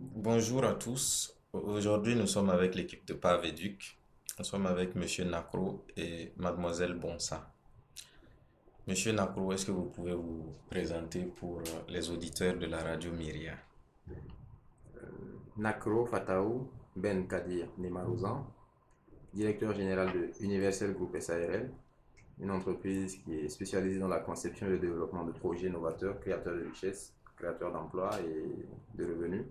Bonjour à tous. Aujourd'hui, nous sommes avec l'équipe de Pavéduc. Nous sommes avec Monsieur Nacro et Mademoiselle Bonsa. Monsieur Nacro, est-ce que vous pouvez vous présenter pour les auditeurs de la radio Myria? Nacro Fataou Ben Kadir Nemarouzan, directeur général de Universal Group SARL, une entreprise qui est spécialisée dans la conception et le développement de projets novateurs, créateurs de richesses, créateurs d'emplois et de revenus.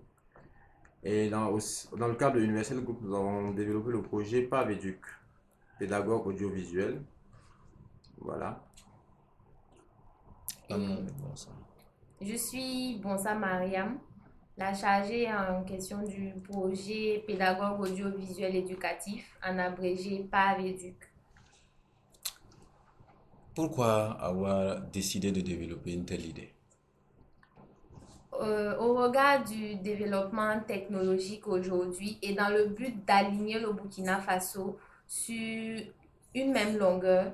Et dans, dans le cadre de Universal Group, nous avons développé le projet PAVEDUC, pédagogue audiovisuel. Voilà. Je suis Bonsa Mariam, la chargée en question du projet pédagogue audiovisuel éducatif, en abrégé PAVEDUC. Pourquoi avoir décidé de développer une telle idée? Euh, au regard du développement technologique aujourd'hui et dans le but d'aligner le Burkina Faso sur une même longueur.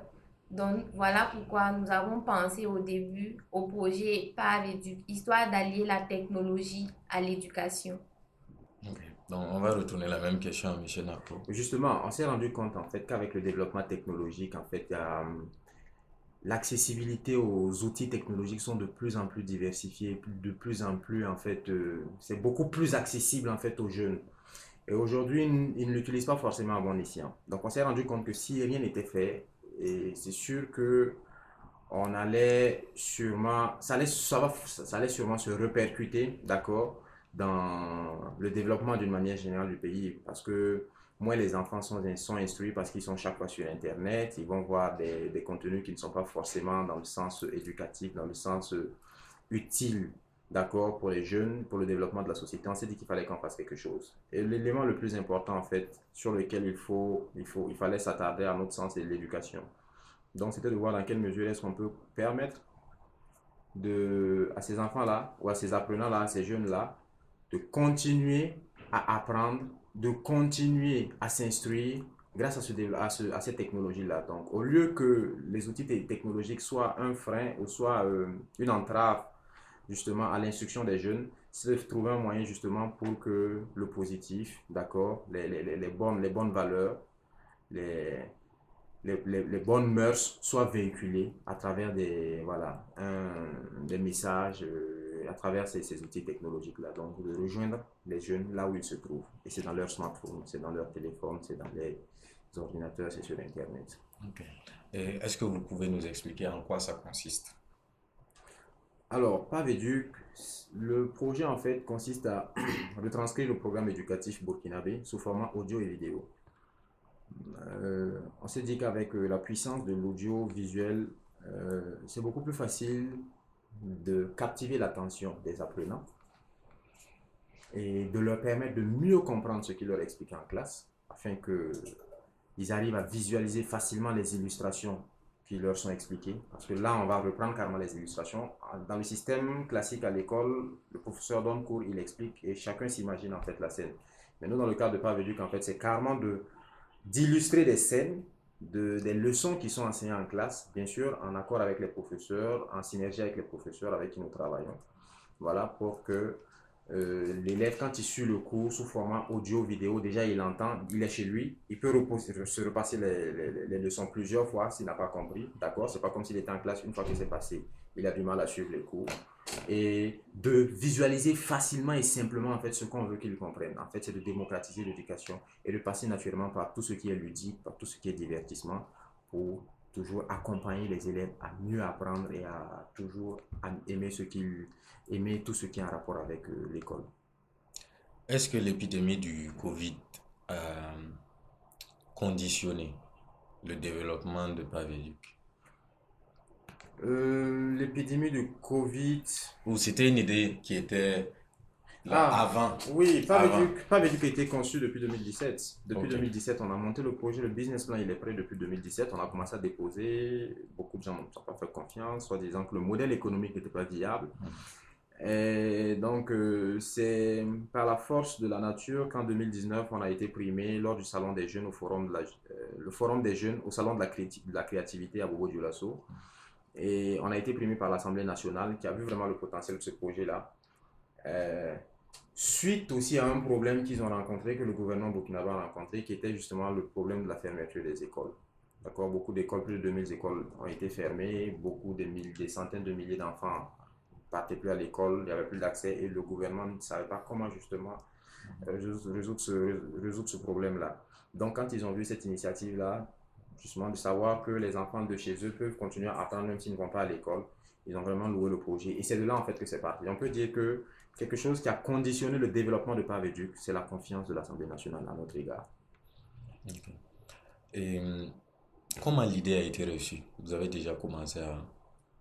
Donc voilà pourquoi nous avons pensé au début au projet par histoire d'allier la technologie à l'éducation. Donc on va retourner la même question à M. Napo. Justement, on s'est rendu compte en fait qu'avec le développement technologique, en fait, il y a l'accessibilité aux outils technologiques sont de plus en plus diversifiés, de plus en plus en fait, euh, c'est beaucoup plus accessible en fait aux jeunes. Et aujourd'hui, ils, ne l'utilisent pas forcément à bon escient. Donc on s'est rendu compte que si rien n'était fait, et c'est sûr que on allait sûrement, ça allait, ça, va, ça allait sûrement se répercuter, d'accord, dans le développement d'une manière générale du pays, parce que moins les enfants sont, instruits parce qu'ils sont chaque fois sur Internet, ils vont voir des, contenus qui ne sont pas forcément dans le sens éducatif, dans le sens utile, d'accord, pour les jeunes, pour le développement de la société. On s'est dit qu'il fallait qu'on fasse quelque chose. Et l'élément le plus important, en fait, sur lequel il, faut, il, faut, il fallait s'attarder, à notre sens, c'est l'éducation. Donc, c'était de voir dans quelle mesure est-ce qu'on peut permettre à ces enfants-là, ou à ces apprenants-là, à ces jeunes-là, de continuer à apprendre de continuer à s'instruire grâce à, ce, à, ce, à cette technologie-là. Donc, au lieu que les outils technologiques soient un frein ou soient euh, une entrave justement à l'instruction des jeunes, c'est de trouver un moyen justement pour que le positif, d'accord, les, les, les, bonnes, les bonnes valeurs, les, les, les, bonnes mœurs soient véhiculées à travers des, voilà, un, des messages. Euh, à travers ces, ces outils technologiques-là. Donc, de rejoindre les jeunes là où ils se trouvent. Et c'est dans leur smartphone, c'est dans leur téléphone, c'est dans les ordinateurs, c'est sur Internet. Est-ce que vous pouvez nous expliquer en quoi ça consiste? Alors, PAVEDUC, le projet en fait consiste à retranscrire le programme éducatif burkinabé sous format audio et vidéo. Euh, on s'est dit qu'avec euh, la puissance de l'audio-visuel, euh, c'est beaucoup plus facile de captiver l'attention des apprenants et de leur permettre de mieux comprendre ce qu'il leur explique en classe afin qu'ils arrivent à visualiser facilement les illustrations qui leur sont expliquées. Parce que là, on va reprendre carrément les illustrations. Dans le système classique à l'école, le professeur donne cours, il explique et chacun s'imagine en fait la scène. Mais nous, dans le cadre de Pavéduc, en fait, c'est carrément d'illustrer des scènes de, des leçons qui sont enseignées en classe, bien sûr, en accord avec les professeurs, en synergie avec les professeurs avec qui nous travaillons. Voilà, pour que euh, l'élève, quand il suit le cours sous format audio, vidéo, déjà il entend, il est chez lui, il peut se repasser les, les, les, leçons plusieurs fois s'il n'a pas compris. D'accord? C'est pas comme s'il était en classe une fois que c'est passé. Il a du mal à suivre les cours. Et de visualiser facilement et simplement en fait ce qu'on veut qu'il comprenne. En fait, c'est de démocratiser l'éducation et de passer naturellement par tout ce qui est ludique, par tout ce qui est divertissement pour toujours accompagner les élèves à mieux apprendre et à toujours aimer ce qu'ils aimer tout ce qui est en rapport avec euh, l'école. Est-ce que l'épidémie du Covid a conditionné le développement de Pavéduc euh, L'épidémie du Covid. Ou c'était une idée qui était Ah, avant Oui. Pavéduc a été conçu depuis 2017. Depuis Ok. 2017, on a monté le projet, le business plan, il est prêt depuis 2017. On a commencé à déposer. Beaucoup de gens n'ont pas fait confiance, soit disant que le modèle économique n'était pas viable. Et donc, euh, c'est par la force de la nature qu'en 2019, on a été primé lors du Salon des Jeunes au Forum, de la, euh, le forum des Jeunes au Salon de la, de la Créativité à Bobo Dioulasso. Et on a été primé par l'Assemblée nationale qui a vu vraiment le potentiel de ce projet-là. Euh, suite aussi à un problème qu'ils ont rencontré, que le gouvernement burkinabé a rencontré, qui était justement le problème de la fermeture des écoles. D'accord? Beaucoup d'écoles, plus de 2000 écoles ont été fermées, beaucoup de des centaines de milliers d'enfants partaient plus à l'école, il n'y avait plus d'accès et le gouvernement ne savait pas comment justement euh, résoudre ce, résoudre ce problème-là. Donc quand ils ont vu cette initiative-là, justement de savoir que les enfants de chez eux peuvent continuer à apprendre même s'ils ne vont pas à l'école, ils ont vraiment loué le projet. Et c'est de là en fait que c'est parti. On peut dire que quelque chose qui a conditionné le développement de Pavéduc, c'est la confiance de l'Assemblée nationale à notre égard. Et hum, comment l'idée a été reçue? Vous avez déjà commencé à,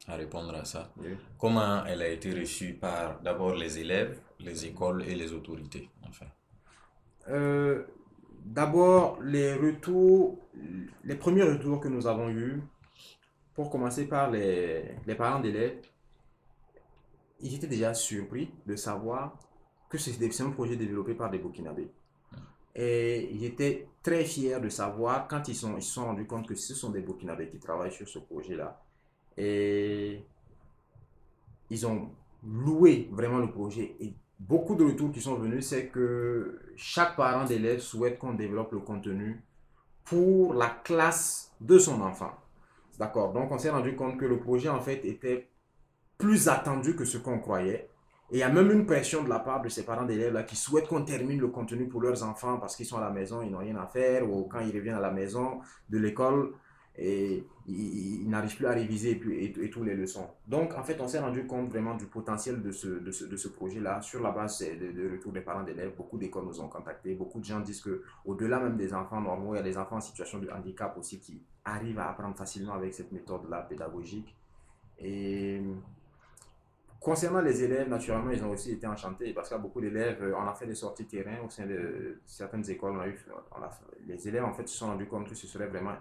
à répondre à ça. Comment elle a été reçue par d'abord les élèves, les écoles et les autorités enfin? Euh, d'abord, les retours, les premiers retours que nous avons eus, pour commencer par les, les parents d'élèves, ils étaient déjà surpris de savoir que c'est un projet développé par des Burkinabés. Et ils étaient très fiers de savoir quand ils, sont, ils se sont rendus compte que ce sont des Burkinabés qui travaillent sur ce projet-là. Et ils ont loué vraiment le projet. Et beaucoup de retours qui sont venus, c'est que chaque parent d'élève souhaite qu'on développe le contenu pour la classe de son enfant. D'accord Donc on s'est rendu compte que le projet en fait était plus attendu que ce qu'on croyait. Et il y a même une pression de la part de ces parents d'élèves là qui souhaitent qu'on termine le contenu pour leurs enfants parce qu'ils sont à la maison, ils n'ont rien à faire, ou quand ils reviennent à la maison de l'école, et ils, n'arrivent plus à réviser et, et, toutes les leçons. Donc, en fait, on s'est rendu compte vraiment du potentiel de ce, projet-là sur la base de, de retour des parents d'élèves. Beaucoup d'écoles nous ont contactés. Beaucoup de gens disent que au-delà même des enfants normaux, il y a des enfants en situation de handicap aussi qui arrivent à apprendre facilement avec cette méthode-là pédagogique. Et Concernant les élèves, naturellement, ils ont aussi été enchantés parce qu'il y a beaucoup d'élèves, on a fait des sorties terrain au sein de certaines écoles. On a eu, les élèves, en fait, se sont rendus compte que ce serait vraiment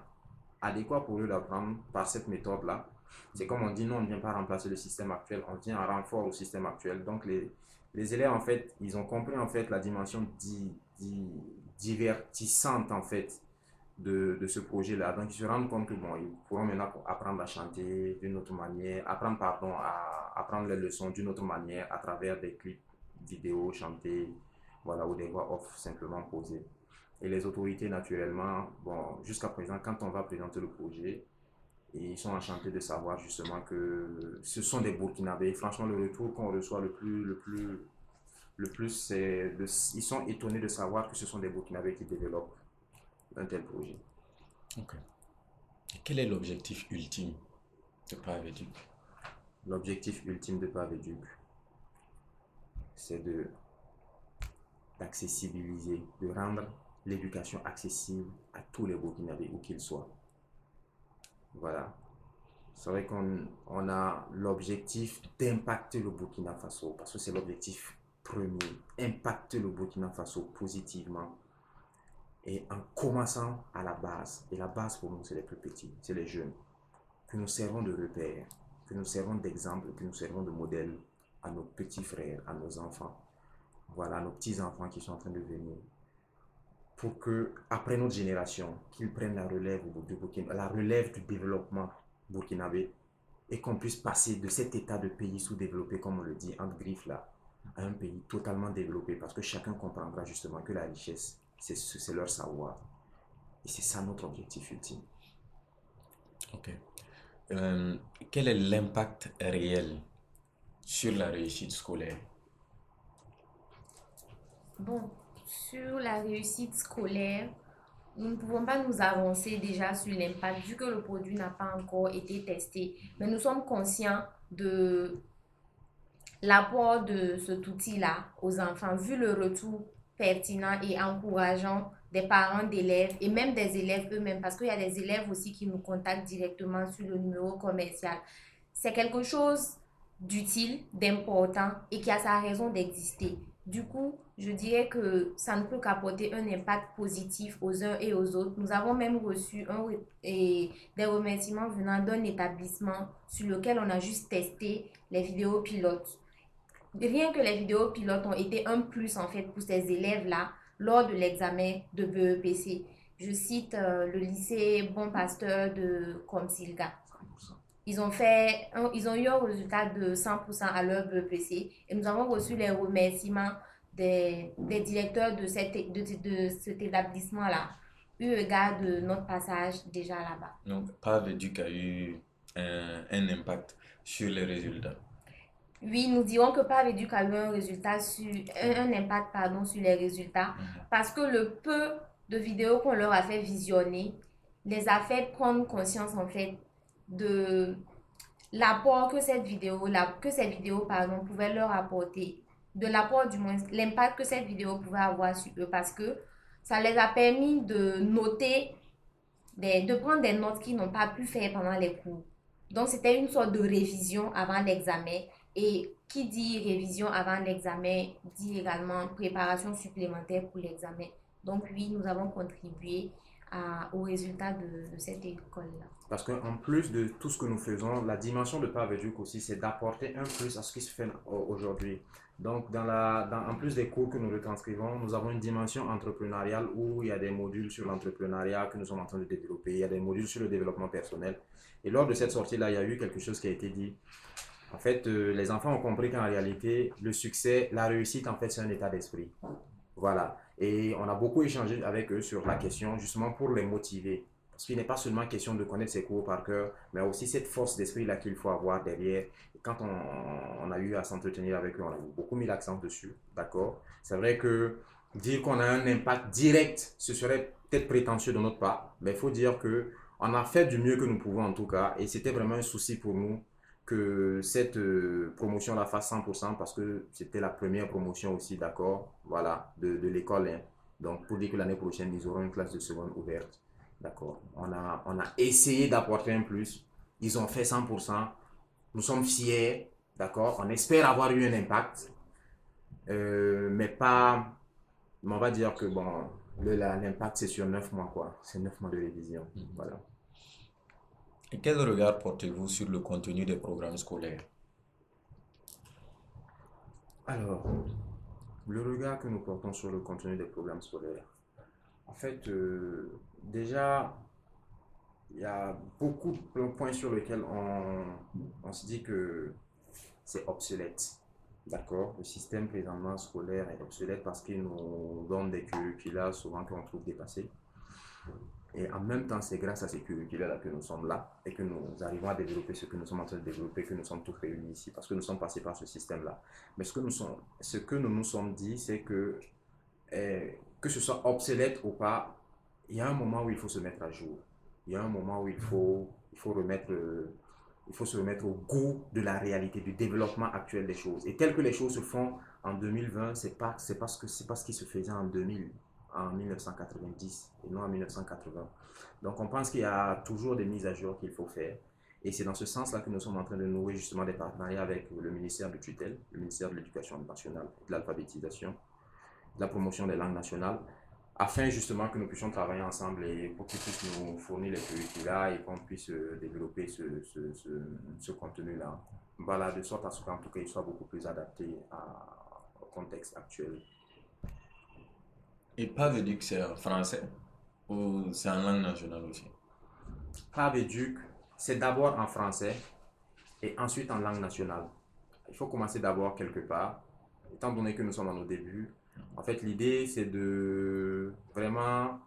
adéquat pour eux d'apprendre par cette méthode-là. C'est comme on dit, non, on ne vient pas remplacer le système actuel, on vient en renfort au système actuel. Donc, les, les élèves, en fait, ils ont compris, en fait, la dimension divertissante, en fait, de, de ce projet-là. Donc, ils se rendent compte que, bon, ils pourront maintenant apprendre à chanter d'une autre manière, apprendre, pardon, à apprendre les leçons d'une autre manière à travers des clips vidéo chantés, voilà, ou des voix off simplement posées. Et les autorités, naturellement, bon, jusqu'à présent, quand on va présenter le projet, ils sont enchantés de savoir justement que ce sont des Burkinabés. Franchement, le retour qu'on reçoit le plus, le plus, le plus, c'est ils sont étonnés de savoir que ce sont des Burkinabés qui développent un tel projet. Ok. quel est l'objectif ultime de Pavéduc L'objectif ultime de Pavéduc, c'est de d'accessibiliser, de rendre l'éducation accessible à tous les Burkinabés, où qu'ils soient. Voilà. C'est vrai qu'on on a l'objectif d'impacter le Burkina Faso, parce que c'est l'objectif premier, impacter le Burkina Faso positivement. Et en commençant à la base, et la base pour nous, c'est les plus petits, c'est les jeunes, que nous servons de repère, que nous servons d'exemple, que nous servons de modèle à nos petits frères, à nos enfants, voilà, nos petits-enfants qui sont en train de venir, pour que, après notre génération, qu'ils prennent la relève du Burkina, la relève du développement burkinabé et qu'on puisse passer de cet état de pays sous-développé, comme on le dit, entre griffes là, à un pays totalement développé parce que chacun comprendra justement que la richesse, c'est leur savoir. Et c'est ça notre objectif ultime. Ok. Euh, quel est l'impact réel sur la réussite scolaire? Bon, sur la réussite scolaire, nous ne pouvons pas nous avancer déjà sur l'impact vu que le produit n'a pas encore été testé. Mais nous sommes conscients de l'apport de cet outil-là aux enfants, vu le retour pertinent et encourageant des parents d'élèves et même des élèves eux-mêmes, parce qu'il y a des élèves aussi qui nous contactent directement sur le numéro commercial. C'est quelque chose d'utile, d'important et qui a sa raison d'exister. Du coup, je dirais que ça ne peut qu'apporter un impact positif aux uns et aux autres. Nous avons même reçu des remerciements venant d'un établissement sur lequel on a juste testé les vidéos pilotes. Rien que les vidéos pilotes ont été un plus en fait pour ces élèves-là lors de l'examen de BEPC. Je cite euh, le lycée Bon Pasteur de Comsilga. Ils ont, fait ils ont eu un résultat de 100% à leur BPC et nous avons reçu les remerciements des, des directeurs de, cette, de, de cet établissement-là, eu égard de notre passage déjà là-bas. Donc, pas Duc a eu un, un, impact sur les résultats. Oui, nous dirons que Pav Educ a eu un, résultat sur, un, impact pardon, sur les résultats mhm. parce que le peu de vidéos qu'on leur a fait visionner les a fait prendre conscience en fait de l'apport que cette vidéo, la, que cette vidéo pardon, pouvait leur apporter de l'apport du moins, l'impact que cette vidéo pouvait avoir sur eux parce que ça les a permis de noter, de prendre des notes qu'ils n'ont pas pu faire pendant les cours. Donc, c'était une sorte de révision avant l'examen. Et qui dit révision avant l'examen dit également préparation supplémentaire pour l'examen. Donc, oui, nous avons contribué à, au résultat de, cette école-là. Parce qu'en plus de tout ce que nous faisons, la dimension de Paveduc aussi, c'est d'apporter un plus à ce qui se fait aujourd'hui. Donc, dans la, en plus des cours que nous retranscrivons, nous avons une dimension entrepreneuriale où il y a des modules sur l'entrepreneuriat que nous sommes en train de développer. Il y a des modules sur le développement personnel. Et lors de cette sortie-là, il y a eu quelque chose qui a été dit. En fait, euh, les enfants ont compris qu'en réalité, le succès, la réussite, en fait, c'est un état d'esprit. Voilà. Et on a beaucoup échangé avec eux sur la question, justement pour les motiver. Parce qu'il n'est pas seulement question de connaître ses cours par cœur, mais aussi cette force d'esprit-là qu'il faut avoir derrière. quand on, a eu à s'entretenir avec eux, on a beaucoup mis l'accent dessus, d'accord? C'est vrai que dire qu'on a un impact direct, ce serait peut-être prétentieux de notre part, mais il faut dire que on a fait du mieux que nous pouvons en tout cas, et c'était vraiment un souci pour nous que cette euh, promotion-là fasse 100% parce que c'était la première promotion aussi, d'accord, voilà, de, de l'école. Hein. Donc, pour dire que l'année prochaine, ils auront une classe de seconde ouverte. D'accord? On a, on a essayé d'apporter un plus. Ils ont fait 100%. Nous sommes fiers. D'accord? On espère avoir eu un impact. Euh, mais pas. on va dire que bon, l'impact c'est sur 9 mois quoi. C'est 9 mois de révision. Mhm. Voilà. Et quel regard portez-vous sur le contenu des programmes scolaires? Alors, le regard que nous portons sur le contenu des programmes scolaires. En fait, euh, déjà, il y a beaucoup de points sur lesquels on, on se dit que c'est obsolète. D'accord? Le système présentement scolaire est obsolète parce qu'il nous donne des curricula souvent qu'on trouve dépassés. Et en même temps, c'est grâce à ces curricula-là que nous sommes là et que nous arrivons à développer ce que nous sommes en train de développer, que nous sommes tous réunis ici, parce que nous sommes passés par ce système-là. Mais ce que nous, sommes, ce que nous nous sommes dit, c'est que, eh, que ce soit obsolète ou pas, il y a un moment où il faut se mettre à jour. Il y a un moment où il faut, il faut, remettre, il faut se remettre au goût de la réalité, du développement actuel des choses. Et tel que les choses se font en 2020, c'est pas, parce que pas ce qui se faisait en 2000, en 1990 et non en 1980. Donc on pense qu'il y a toujours des mises à jour qu'il faut faire. Et c'est dans ce sens-là que nous sommes en train de nouer justement des partenariats avec le ministère de tutelle, le ministère de l'Éducation nationale de l'alphabétisation, de la promotion des langues nationales, afin justement que nous puissions travailler ensemble et pour qu'ils puissent nous fournir les curricula et qu'on puisse euh, développer ce, ce, contenu-là. Voilà, de sorte à ce qu'en tout cas, il soit beaucoup plus adapté au contexte actuel. Et Paveduc, c'est en français ou c'est en langue nationale aussi? Paveduc, c'est d'abord en français et ensuite en langue nationale. Il faut commencer d'abord quelque part. Étant donné que nous sommes dans nos débuts, en fait, l'idée, c'est de vraiment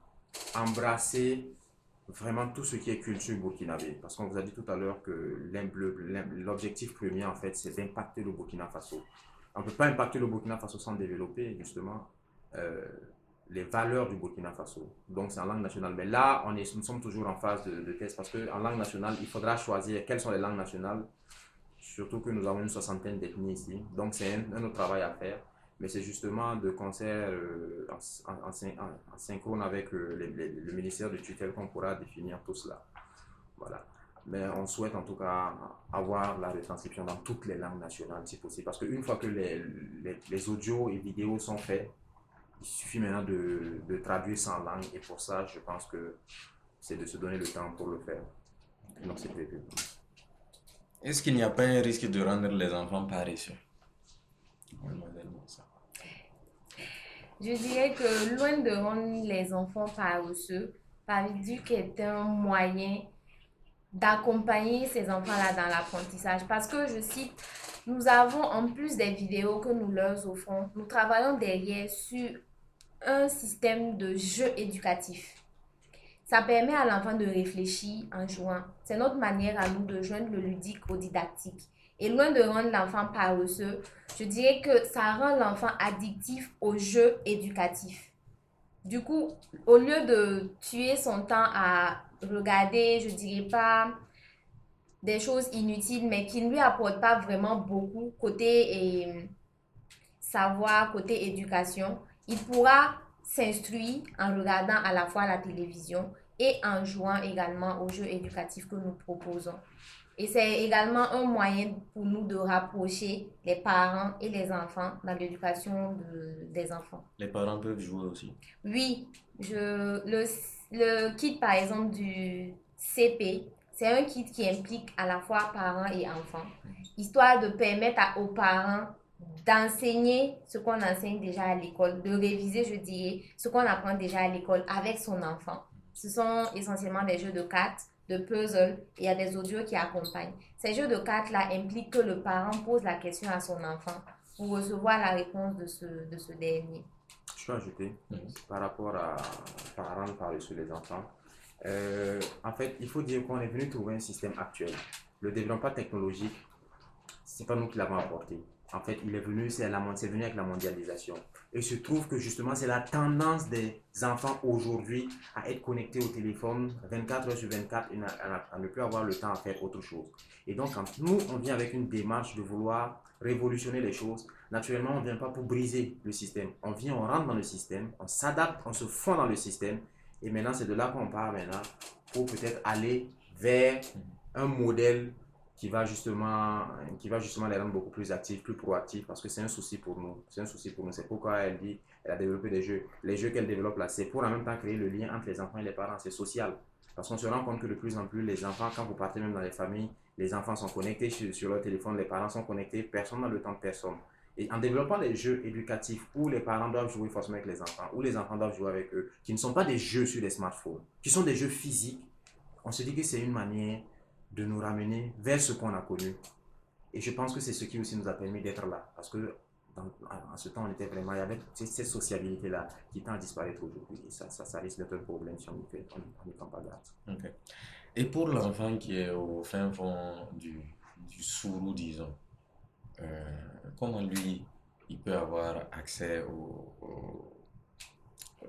embrasser vraiment tout ce qui est culture burkinabé. Parce qu'on vous a dit tout à l'heure que l'objectif premier, en fait, c'est d'impacter le Burkina Faso. On ne peut pas impacter le Burkina Faso sans développer, justement, euh, les valeurs du Burkina Faso. Donc, c'est en langue nationale. Mais là, on est, nous sommes toujours en phase de, test parce qu'en langue nationale, il faudra choisir quelles sont les langues nationales, surtout que nous avons une soixantaine d'ethnies ici. Donc, c'est un, autre travail à faire mais c'est justement de concert euh, en, en, synchrone avec euh, le ministère de tutelle qu'on pourra définir tout cela. Voilà. Mais on souhaite en tout cas avoir la retranscription dans toutes les langues nationales si possible. Parce qu'une fois que les, les, les, audios et vidéos sont faits, il suffit maintenant de, de traduire sans langue. Et pour ça, je pense que c'est de se donner le temps pour le faire. Donc c'est prévu. Est-ce qu'il n'y a pas un risque de rendre les enfants paresseux? Je dirais que loin de rendre les enfants paresseux, Pariduc est un moyen d'accompagner ces enfants-là dans l'apprentissage. Parce que, je cite, nous avons, en plus des vidéos que nous leur offrons, nous travaillons derrière sur un système de jeu éducatif. Ça permet à l'enfant de réfléchir en jouant. C'est notre manière à nous de joindre le ludique au didactique. Et loin de rendre l'enfant paresseux, je dirais que ça rend l'enfant addictif au jeu éducatif. Du coup, au lieu de tuer son temps à regarder, je dirais pas des choses inutiles, mais qui ne lui apportent pas vraiment beaucoup côté et, savoir, côté éducation, il pourra s'instruire en regardant à la fois la télévision et en jouant également aux jeux éducatifs que nous proposons. Et c'est également un moyen pour nous de rapprocher les parents et les enfants dans l'éducation des enfants. Les parents peuvent jouer aussi. Oui, je, le, le kit par exemple du CP, c'est un kit qui implique à la fois parents et enfants, histoire de permettre aux parents d'enseigner ce qu'on enseigne déjà à l'école, de réviser, je dirais, ce qu'on apprend déjà à l'école avec son enfant. Ce sont essentiellement des jeux de cartes, de puzzles et il y a des audios qui accompagnent. Ces jeux de cartes-là impliquent que le parent pose la question à son enfant pour recevoir la réponse de ce, de ce dernier. Je peux ajouter, par rapport à parents parler sur les enfants, euh, en fait, il faut dire qu'on est venu trouver un système actuel. Le développement technologique, c'est pas nous qui l'avons apporté. En fait, il est venu, c'est venu avec la mondialisation. Et il se trouve que justement, c'est la tendance des enfants aujourd'hui à être connectés au téléphone 24 heures sur 24 et à, ne plus avoir le temps à faire autre chose. Et donc, quand nous, on vient avec une démarche de vouloir révolutionner les choses, naturellement, on ne vient pas pour briser le système. On vient, on rentre dans le système, on s'adapte, on se fond dans le système. Et maintenant, c'est de là qu'on part maintenant pour peut-être aller vers un modèle qui va justement, qui va justement les rendre beaucoup plus actifs, plus proactifs, parce que c'est un souci pour nous. C'est un souci pour nous. C'est pourquoi elle dit, elle a développé des jeux. Les jeux qu'elle développe là, c'est pour en même temps créer le lien entre les enfants et les parents. C'est social. Parce qu'on se rend compte que de plus en plus, les enfants, quand vous partez même dans les familles, les enfants sont connectés sur, leur téléphone, les parents sont connectés, personne n'a le temps de personne. Et en développant les jeux éducatifs où les parents doivent jouer forcément avec les enfants, où les enfants doivent jouer avec eux, qui ne sont pas des jeux sur les smartphones, qui sont des jeux physiques, on se dit que c'est une manière de nous ramener vers ce qu'on a connu. Et je pense que c'est ce qui aussi nous a permis d'être là. Parce que dans, ce temps, on était vraiment, il y avait cette sociabilité-là qui tend à disparaître aujourd'hui. Et ça, ça, risque d'être un problème si on n'y on, pas garde. Et pour l'enfant qui est au fin fond du, du sourou, disons, euh, comment lui, il peut avoir accès au, au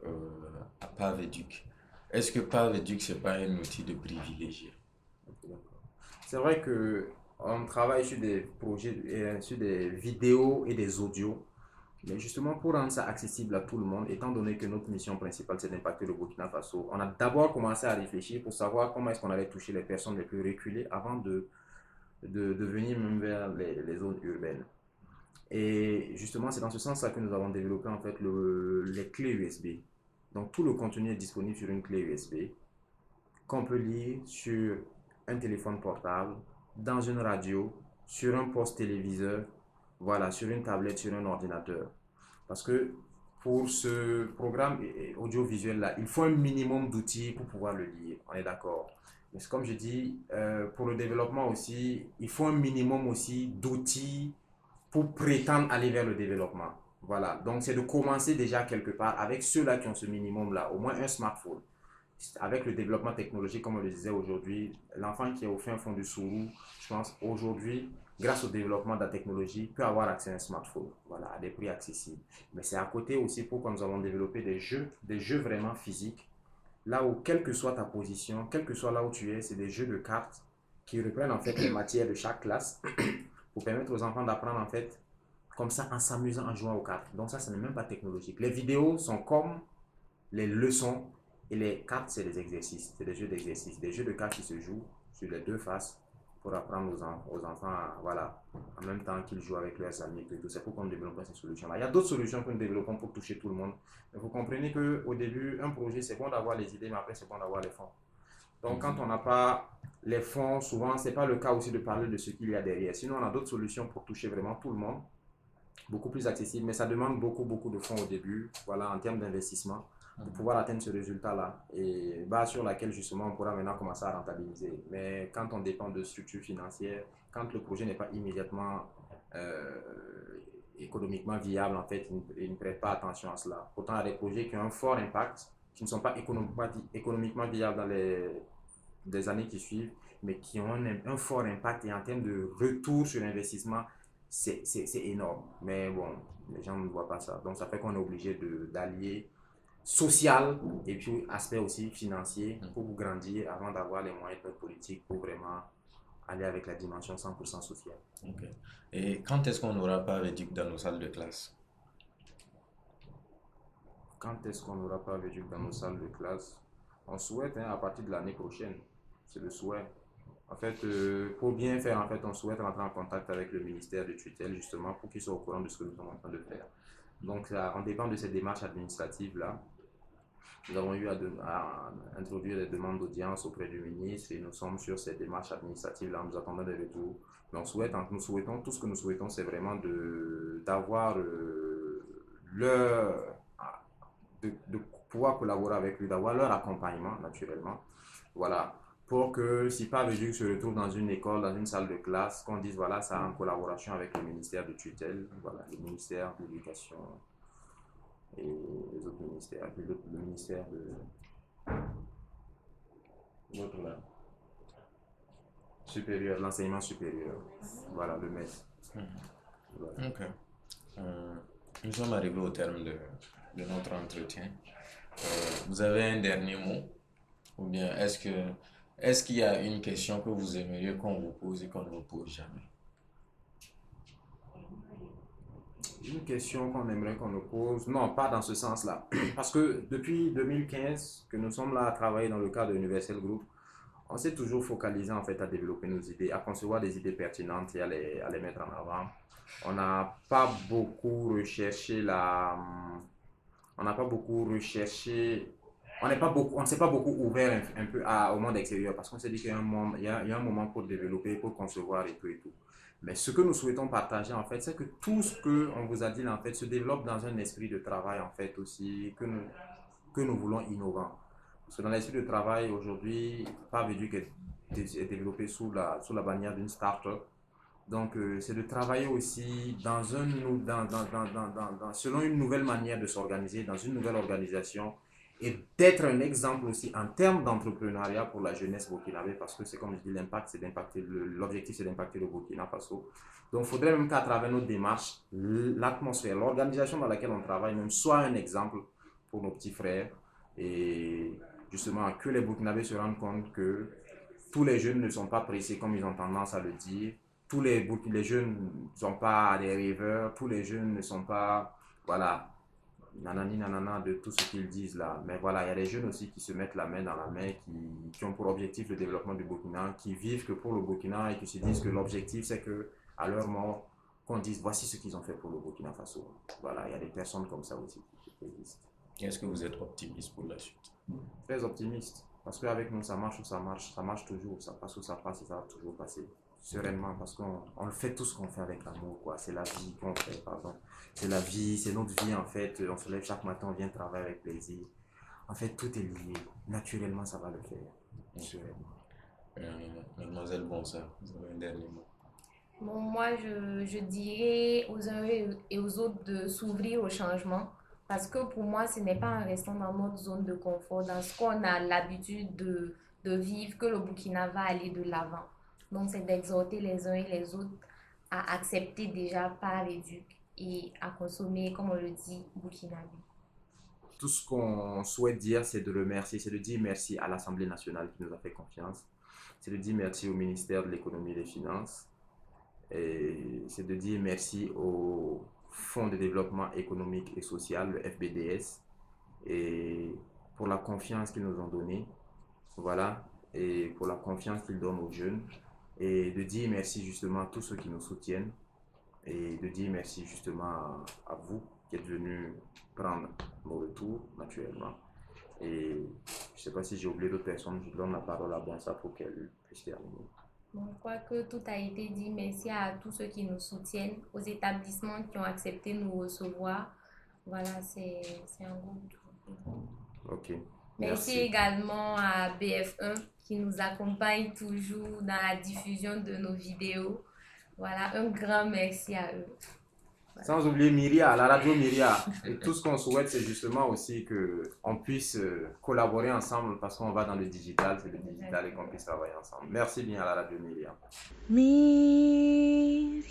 euh, à Paveduc? Est-ce que Paveduc, ce n'est pas un outil de privilégié c'est vrai que on travaille sur des projets, euh, sur des vidéos et des audios. Mais justement, pour rendre ça accessible à tout le monde, étant donné que notre mission principale, c'est d'impacter le Burkina Faso, on a d'abord commencé à réfléchir pour savoir comment est-ce qu'on allait toucher les personnes les plus reculées avant de, de, venir même vers les, zones urbaines. Et justement, c'est dans ce sens-là que nous avons développé en fait le, les clés USB. Donc, tout le contenu est disponible sur une clé USB qu'on peut lire sur un téléphone portable, dans une radio, sur un poste téléviseur, voilà, sur une tablette, sur un ordinateur. Parce que pour ce programme audiovisuel-là, il faut un minimum d'outils pour pouvoir le lire. On est d'accord. Mais comme je dis, euh, pour le développement aussi, il faut un minimum aussi d'outils pour prétendre aller vers le développement. Voilà. Donc, c'est de commencer déjà quelque part avec ceux-là qui ont ce minimum-là, au moins un smartphone avec le développement technologique, comme on le disait aujourd'hui, l'enfant qui est au fin fond du Sourou, je pense aujourd'hui, grâce au développement de la technologie, peut avoir accès à un smartphone, voilà, à des prix accessibles. Mais c'est à côté aussi pourquoi nous avons développé des jeux, des jeux vraiment physiques, là où, quelle que soit ta position, quel que soit là où tu es, c'est des jeux de cartes qui reprennent en fait les matières de chaque classe pour permettre aux enfants d'apprendre en fait comme ça en s'amusant en jouant aux cartes. Donc ça, ce n'est même pas technologique. Les vidéos sont comme les leçons et les cartes, c'est des exercices, c'est des jeux d'exercices, des jeux de cartes qui se jouent sur les deux faces pour apprendre aux, enfants, voilà, en même temps qu'ils jouent avec leurs amis et tout. C'est pourquoi on développe ces solutions-là. Il y a d'autres solutions que nous développons pour toucher tout le monde. Mais vous comprenez qu'au début, un projet, c'est bon d'avoir les idées, mais après, c'est bon d'avoir les fonds. Donc, quand on n'a pas les fonds, souvent, ce n'est pas le cas aussi de parler de ce qu'il y a derrière. Sinon, on a d'autres solutions pour toucher vraiment tout le monde, beaucoup plus accessible, mais ça demande beaucoup, beaucoup de fonds au début, voilà, en termes d'investissement pour pouvoir atteindre ce résultat-là et base sur laquelle justement on pourra maintenant commencer à rentabiliser. Mais quand on dépend de structures financières, quand le projet n'est pas immédiatement euh, économiquement viable, en fait, il ne, prête pas attention à cela. Pourtant, il y a des projets qui ont un fort impact, qui ne sont pas économiquement, économiquement viables dans les, les années qui suivent, mais qui ont un, un, fort impact et en termes de retour sur l'investissement, c'est énorme. Mais bon, les gens ne voient pas ça. Donc, ça fait qu'on est obligé d'allier social et puis aspect aussi financier pour vous grandir avant d'avoir les moyens de politique pour vraiment aller avec la dimension 100% sociale. Et quand est-ce qu'on n'aura pas Véduc dans nos salles de classe? Quand est-ce qu'on n'aura pas Véduc dans nos salles de classe? On souhaite hein, à partir de l'année prochaine. C'est le souhait. En fait, euh, pour bien faire, en fait, on souhaite rentrer en contact avec le ministère de tutelle, justement, pour qu'ils soient au courant de ce que nous sommes en train de faire. Donc, ça, on dépend de cette démarche administrative-là. Nous avons eu à, introduire des demandes d'audience auprès du ministre et nous sommes sur cette démarche administrative-là. Nous attendons des retours. Mais on souhaite, nous souhaitons, tout ce que nous souhaitons, c'est vraiment d'avoir euh, leur. De, de, pouvoir collaborer avec lui, d'avoir leur accompagnement, naturellement. Voilà pour que si pas le juge se retrouve dans une école, dans une salle de classe, qu'on dise voilà, ça en collaboration avec le ministère de tutelle, voilà, le ministère de l'éducation et les autres le, le ministère de l'autre là, supérieur, l'enseignement supérieur, voilà, le maître. Mhm. Ok. Euh, nous sommes arrivés au terme de, de notre entretien. Euh, vous avez un dernier mot? Ou bien est-ce que est-ce qu'il y a une question que vous aimeriez qu'on vous pose et qu'on ne vous pose jamais? Une question qu'on aimerait qu'on nous pose Non, pas dans ce sens-là. Parce que depuis 2015 que nous sommes là à travailler dans le cadre de Universal Group, on s'est toujours focalisé en fait à développer nos idées, à concevoir des idées pertinentes et à les, à les mettre en avant. On n'a pas beaucoup recherché la... On n'a pas beaucoup recherché on n'est pas beaucoup, on ne s'est pas beaucoup ouvert un, peu au monde extérieur parce qu'on s'est dit qu'il y a y a un moment pour développer, pour concevoir et tout et tout. Mais ce que nous souhaitons partager en fait, c'est que tout ce que on vous a dit en fait se développe dans un esprit de travail en fait aussi que nous que nous voulons innovant. Parce que dans l'esprit de travail aujourd'hui, pas est, développé sous la sous la bannière d'une start-up. Donc, euh, c'est de travailler aussi dans un, dans, dans, dans, selon une nouvelle manière de s'organiser, dans une nouvelle organisation et d'être un exemple aussi en termes d'entrepreneuriat pour la jeunesse burkinabé, parce que c'est comme je dis, l'impact, c'est d'impacter, l'objectif, c'est d'impacter le Burkina Faso. Donc, il faudrait même qu'à travers nos démarches, l'atmosphère, l'organisation dans laquelle on travaille, même soit un exemple pour nos petits frères, et justement que les Burkinabés se rendent compte que tous les jeunes ne sont pas pressés comme ils ont tendance à le dire, tous les, les jeunes ne sont pas des rêveurs, tous les jeunes ne sont pas, voilà, nanani nanana de tout ce qu'ils disent là. Mais voilà, il y a des jeunes aussi qui se mettent la main dans la main, qui, qui ont pour objectif le développement du Burkina, qui vivent que pour le Burkina et qui se disent que l'objectif c'est que à leur mort, qu'on dise voici ce qu'ils ont fait pour le Burkina Faso. Voilà, il y a des personnes comme ça aussi qui existent. Est-ce que vous êtes optimiste pour la suite? Très optimiste. Parce qu'avec nous, ça marche ou ça marche, ça marche toujours, ça passe ou ça passe et ça va toujours passer sereinement parce qu'on on fait tout ce qu'on fait avec l'amour, quoi. C'est la vie qu'on fait, pardon. C'est la vie, c'est notre vie, en fait. On se lève chaque matin, on vient travailler avec plaisir. En fait, tout est lié. Naturellement, ça va le faire. Sereinement. Euh, mademoiselle Bonsa, vous avez un dernier mot. Bon, moi, je, je dirais aux uns et aux autres de s'ouvrir au changement. Parce que pour moi, ce n'est pas en restant dans notre zone de confort, dans ce qu'on a l'habitude de, de vivre, que le Burkina va aller de l'avant. Donc, c'est d'exhorter les uns et les autres à accepter déjà par éduc et à consommer, comme on le dit, burkinabé. Tout ce qu'on souhaite dire, c'est de remercier, c'est de dire merci à l'Assemblée nationale qui nous a fait confiance. C'est de dire merci au ministère de l'économie et des finances. C'est de dire merci au Fonds de développement économique et social, le FBDS, et pour la confiance qu'ils nous ont donnée. Voilà, et pour la confiance qu'ils donnent aux jeunes et de dire merci justement à tous ceux qui nous soutiennent et de dire merci justement à, vous qui êtes venus prendre nos retours naturellement. Et je ne sais pas si j'ai oublié d'autres personnes, je donne la parole à Bonsa pour qu'elle puisse terminer. Bon, je crois que tout a été dit. Merci à tous ceux qui nous soutiennent, aux établissements qui ont accepté de nous recevoir. Voilà, c'est un groupe. Ok. Merci, Merci. également à BF1 qui nous accompagne toujours dans la diffusion de nos vidéos. Voilà, un grand merci à eux. Sans oublier Myria, la radio Myria. Et tout ce qu'on souhaite, c'est justement aussi qu'on puisse euh, collaborer ensemble parce qu'on va dans le digital, c'est le digital et qu'on puisse travailler ensemble. Merci bien à la radio Myria. Me